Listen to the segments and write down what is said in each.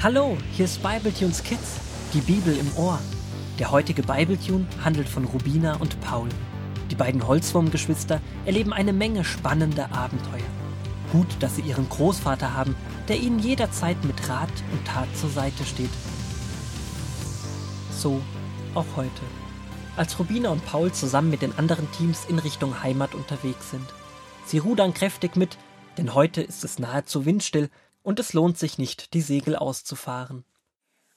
Hallo, hier ist Bibletunes Kids, die Bibel im Ohr. Der heutige Bibletune handelt von Rubina und Paul. Die beiden Holzwurmgeschwister erleben eine Menge spannender Abenteuer. Gut, dass sie ihren Großvater haben, der ihnen jederzeit mit Rat und Tat zur Seite steht. So auch heute, als Rubina und Paul zusammen mit den anderen Teams in Richtung Heimat unterwegs sind. Sie rudern kräftig mit, denn heute ist es nahezu windstill und es lohnt sich nicht, die Segel auszufahren.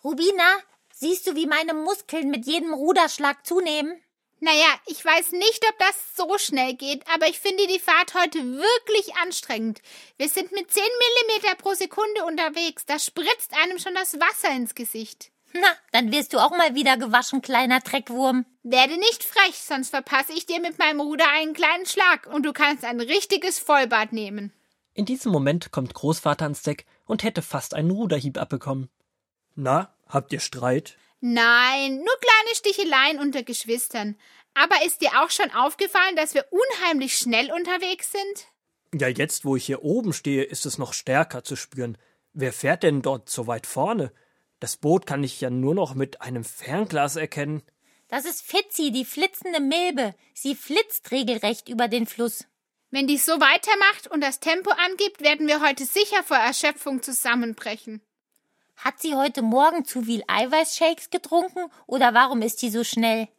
Rubina, siehst du, wie meine Muskeln mit jedem Ruderschlag zunehmen? Naja, ich weiß nicht, ob das so schnell geht, aber ich finde die Fahrt heute wirklich anstrengend. Wir sind mit 10 Millimeter pro Sekunde unterwegs. Da spritzt einem schon das Wasser ins Gesicht. Na, dann wirst du auch mal wieder gewaschen, kleiner Dreckwurm. Werde nicht frech, sonst verpasse ich dir mit meinem Ruder einen kleinen Schlag und du kannst ein richtiges Vollbad nehmen. In diesem Moment kommt Großvater ans Deck und hätte fast einen Ruderhieb abbekommen. Na, habt ihr Streit? Nein, nur kleine Sticheleien unter Geschwistern. Aber ist dir auch schon aufgefallen, dass wir unheimlich schnell unterwegs sind? Ja, jetzt, wo ich hier oben stehe, ist es noch stärker zu spüren. Wer fährt denn dort so weit vorne? Das Boot kann ich ja nur noch mit einem Fernglas erkennen. Das ist Fitzi, die flitzende Milbe. Sie flitzt regelrecht über den Fluss. Wenn dies so weitermacht und das Tempo angibt, werden wir heute sicher vor Erschöpfung zusammenbrechen. Hat sie heute Morgen zu viel Eiweißshakes getrunken oder warum ist sie so schnell?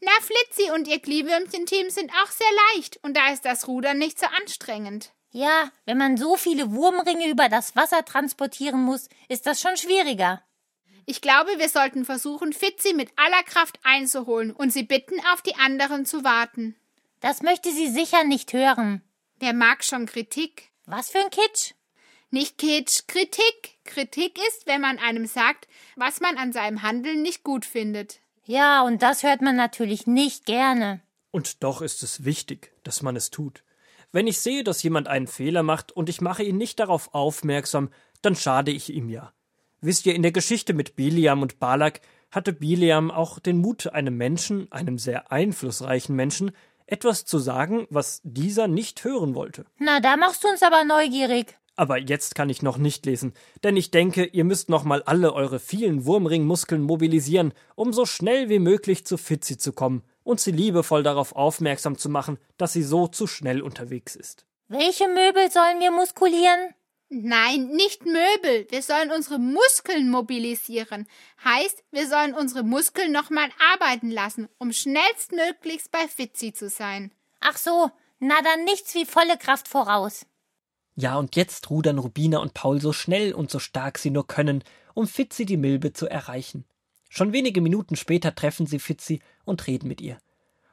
Na, Flitzi und ihr Glühwürmchen-Team sind auch sehr leicht und da ist das Rudern nicht so anstrengend. Ja, wenn man so viele Wurmringe über das Wasser transportieren muss, ist das schon schwieriger. Ich glaube, wir sollten versuchen, Fitzi mit aller Kraft einzuholen und sie bitten, auf die anderen zu warten. Das möchte sie sicher nicht hören. Wer mag schon Kritik? Was für ein Kitsch? Nicht Kitsch, Kritik. Kritik ist, wenn man einem sagt, was man an seinem Handeln nicht gut findet. Ja, und das hört man natürlich nicht gerne. Und doch ist es wichtig, dass man es tut. Wenn ich sehe, dass jemand einen Fehler macht und ich mache ihn nicht darauf aufmerksam, dann schade ich ihm ja. Wisst ihr, in der Geschichte mit Biliam und Balak hatte Biliam auch den Mut, einem Menschen, einem sehr einflussreichen Menschen, etwas zu sagen, was dieser nicht hören wollte. Na, da machst du uns aber neugierig. Aber jetzt kann ich noch nicht lesen, denn ich denke, ihr müsst noch mal alle eure vielen Wurmringmuskeln mobilisieren, um so schnell wie möglich zu Fitzi zu kommen und sie liebevoll darauf aufmerksam zu machen, dass sie so zu schnell unterwegs ist. Welche Möbel sollen wir muskulieren? Nein, nicht Möbel. Wir sollen unsere Muskeln mobilisieren. Heißt, wir sollen unsere Muskeln nochmal arbeiten lassen, um schnellstmöglichst bei Fitzi zu sein. Ach so, na dann nichts wie volle Kraft voraus. Ja, und jetzt rudern Rubina und Paul so schnell und so stark sie nur können, um Fitzi die Milbe zu erreichen. Schon wenige Minuten später treffen sie Fitzi und reden mit ihr.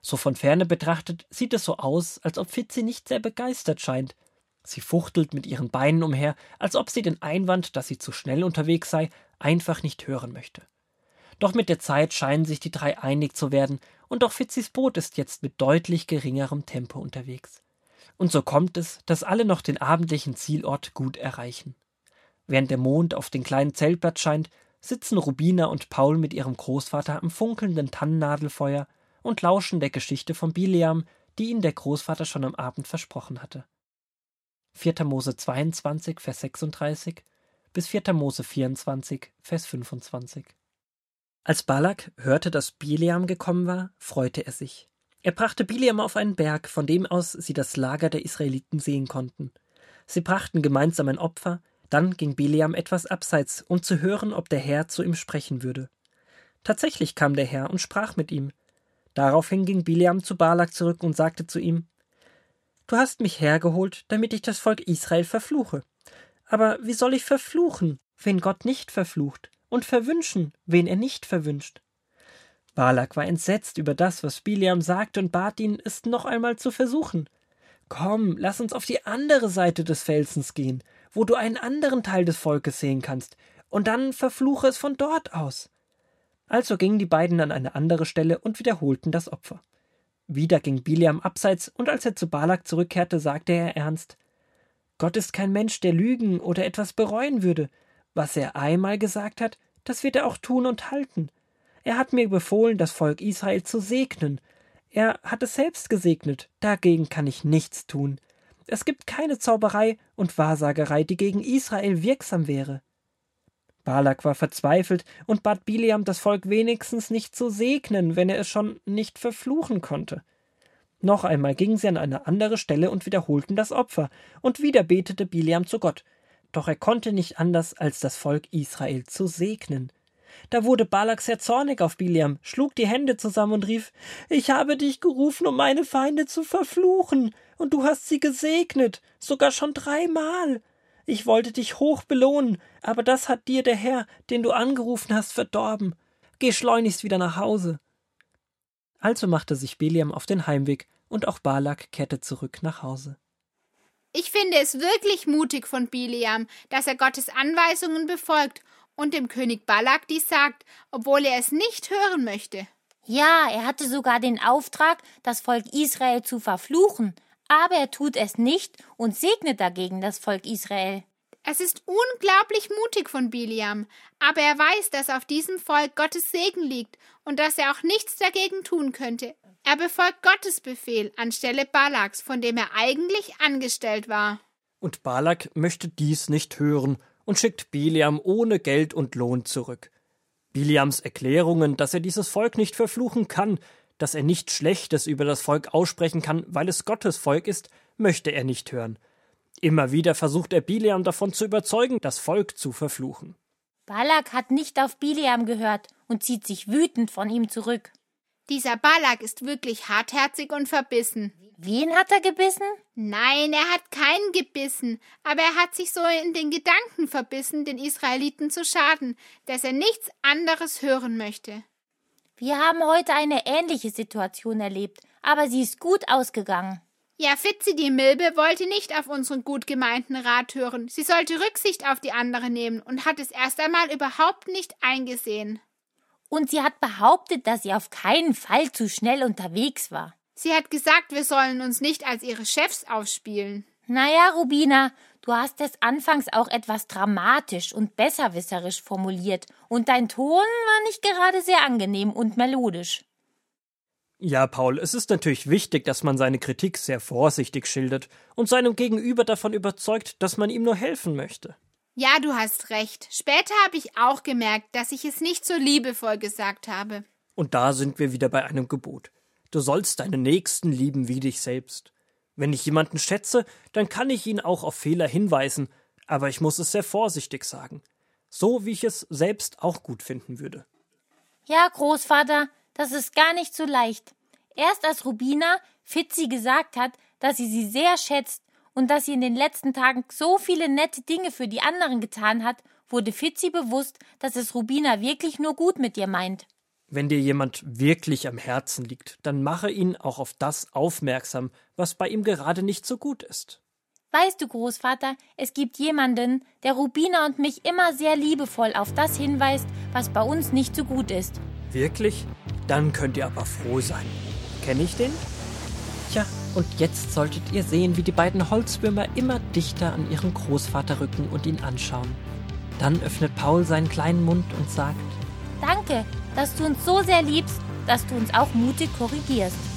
So von ferne betrachtet sieht es so aus, als ob Fitzi nicht sehr begeistert scheint. Sie fuchtelt mit ihren Beinen umher, als ob sie den Einwand, dass sie zu schnell unterwegs sei, einfach nicht hören möchte. Doch mit der Zeit scheinen sich die drei einig zu werden, und auch Fitzis Boot ist jetzt mit deutlich geringerem Tempo unterwegs. Und so kommt es, dass alle noch den abendlichen Zielort gut erreichen. Während der Mond auf den kleinen Zeltplatz scheint, sitzen Rubina und Paul mit ihrem Großvater am funkelnden Tannennadelfeuer und lauschen der Geschichte von Bileam, die ihnen der Großvater schon am Abend versprochen hatte. 4. Mose 22, Vers 36 bis 4. Mose 24, Vers 25. Als Balak hörte, dass Bileam gekommen war, freute er sich. Er brachte Bileam auf einen Berg, von dem aus sie das Lager der Israeliten sehen konnten. Sie brachten gemeinsam ein Opfer, dann ging Bileam etwas abseits, um zu hören, ob der Herr zu ihm sprechen würde. Tatsächlich kam der Herr und sprach mit ihm. Daraufhin ging Bileam zu Balak zurück und sagte zu ihm Du hast mich hergeholt, damit ich das Volk Israel verfluche. Aber wie soll ich verfluchen, wen Gott nicht verflucht, und verwünschen, wen er nicht verwünscht? Balak war entsetzt über das, was Biliam sagte, und bat ihn, es noch einmal zu versuchen. Komm, lass uns auf die andere Seite des Felsens gehen, wo du einen anderen Teil des Volkes sehen kannst, und dann verfluche es von dort aus. Also gingen die beiden an eine andere Stelle und wiederholten das Opfer. Wieder ging Biliam abseits, und als er zu Balak zurückkehrte, sagte er ernst Gott ist kein Mensch, der lügen oder etwas bereuen würde. Was er einmal gesagt hat, das wird er auch tun und halten. Er hat mir befohlen, das Volk Israel zu segnen. Er hat es selbst gesegnet, dagegen kann ich nichts tun. Es gibt keine Zauberei und Wahrsagerei, die gegen Israel wirksam wäre. Balak war verzweifelt und bat Biliam, das Volk wenigstens nicht zu segnen, wenn er es schon nicht verfluchen konnte. Noch einmal gingen sie an eine andere Stelle und wiederholten das Opfer, und wieder betete Biliam zu Gott. Doch er konnte nicht anders, als das Volk Israel zu segnen. Da wurde Balak sehr zornig auf Biliam, schlug die Hände zusammen und rief Ich habe dich gerufen, um meine Feinde zu verfluchen, und du hast sie gesegnet, sogar schon dreimal. Ich wollte dich hoch belohnen, aber das hat dir der Herr, den du angerufen hast, verdorben. Geh schleunigst wieder nach Hause. Also machte sich Biliam auf den Heimweg, und auch Balak kehrte zurück nach Hause. Ich finde es wirklich mutig von Biliam, dass er Gottes Anweisungen befolgt und dem König Balak dies sagt, obwohl er es nicht hören möchte. Ja, er hatte sogar den Auftrag, das Volk Israel zu verfluchen, aber er tut es nicht und segnet dagegen das Volk Israel. Es ist unglaublich mutig von Biliam, aber er weiß, dass auf diesem Volk Gottes Segen liegt und dass er auch nichts dagegen tun könnte. Er befolgt Gottes Befehl anstelle Balaks, von dem er eigentlich angestellt war. Und Balak möchte dies nicht hören und schickt Biliam ohne Geld und Lohn zurück. Biliams Erklärungen, dass er dieses Volk nicht verfluchen kann, dass er nichts Schlechtes über das Volk aussprechen kann, weil es Gottes Volk ist, möchte er nicht hören. Immer wieder versucht er Biliam davon zu überzeugen, das Volk zu verfluchen. Balak hat nicht auf Biliam gehört und zieht sich wütend von ihm zurück. Dieser Balak ist wirklich hartherzig und verbissen. Wen hat er gebissen? Nein, er hat keinen gebissen, aber er hat sich so in den Gedanken verbissen, den Israeliten zu schaden, dass er nichts anderes hören möchte. Wir haben heute eine ähnliche Situation erlebt, aber sie ist gut ausgegangen. Ja, Fitzi die Milbe wollte nicht auf unseren gut gemeinten Rat hören. Sie sollte Rücksicht auf die anderen nehmen und hat es erst einmal überhaupt nicht eingesehen. Und sie hat behauptet, dass sie auf keinen Fall zu schnell unterwegs war. Sie hat gesagt, wir sollen uns nicht als ihre Chefs aufspielen. Naja, Rubina, du hast es anfangs auch etwas dramatisch und besserwisserisch formuliert, und dein Ton war nicht gerade sehr angenehm und melodisch. Ja, Paul, es ist natürlich wichtig, dass man seine Kritik sehr vorsichtig schildert und seinem Gegenüber davon überzeugt, dass man ihm nur helfen möchte. Ja, du hast recht. Später habe ich auch gemerkt, dass ich es nicht so liebevoll gesagt habe. Und da sind wir wieder bei einem Gebot. Du sollst deinen Nächsten lieben wie dich selbst. Wenn ich jemanden schätze, dann kann ich ihn auch auf Fehler hinweisen, aber ich muss es sehr vorsichtig sagen. So wie ich es selbst auch gut finden würde. Ja, Großvater, das ist gar nicht so leicht. Erst als Rubina Fitzi gesagt hat, dass sie sie sehr schätzt und dass sie in den letzten Tagen so viele nette Dinge für die anderen getan hat, wurde Fitzi bewusst, dass es Rubina wirklich nur gut mit ihr meint. Wenn dir jemand wirklich am Herzen liegt, dann mache ihn auch auf das aufmerksam, was bei ihm gerade nicht so gut ist. Weißt du, Großvater, es gibt jemanden, der Rubina und mich immer sehr liebevoll auf das hinweist, was bei uns nicht so gut ist. Wirklich? Dann könnt ihr aber froh sein. Kenne ich den? Tja, und jetzt solltet ihr sehen, wie die beiden Holzwürmer immer dichter an ihren Großvater rücken und ihn anschauen. Dann öffnet Paul seinen kleinen Mund und sagt Danke, dass du uns so sehr liebst, dass du uns auch mutig korrigierst.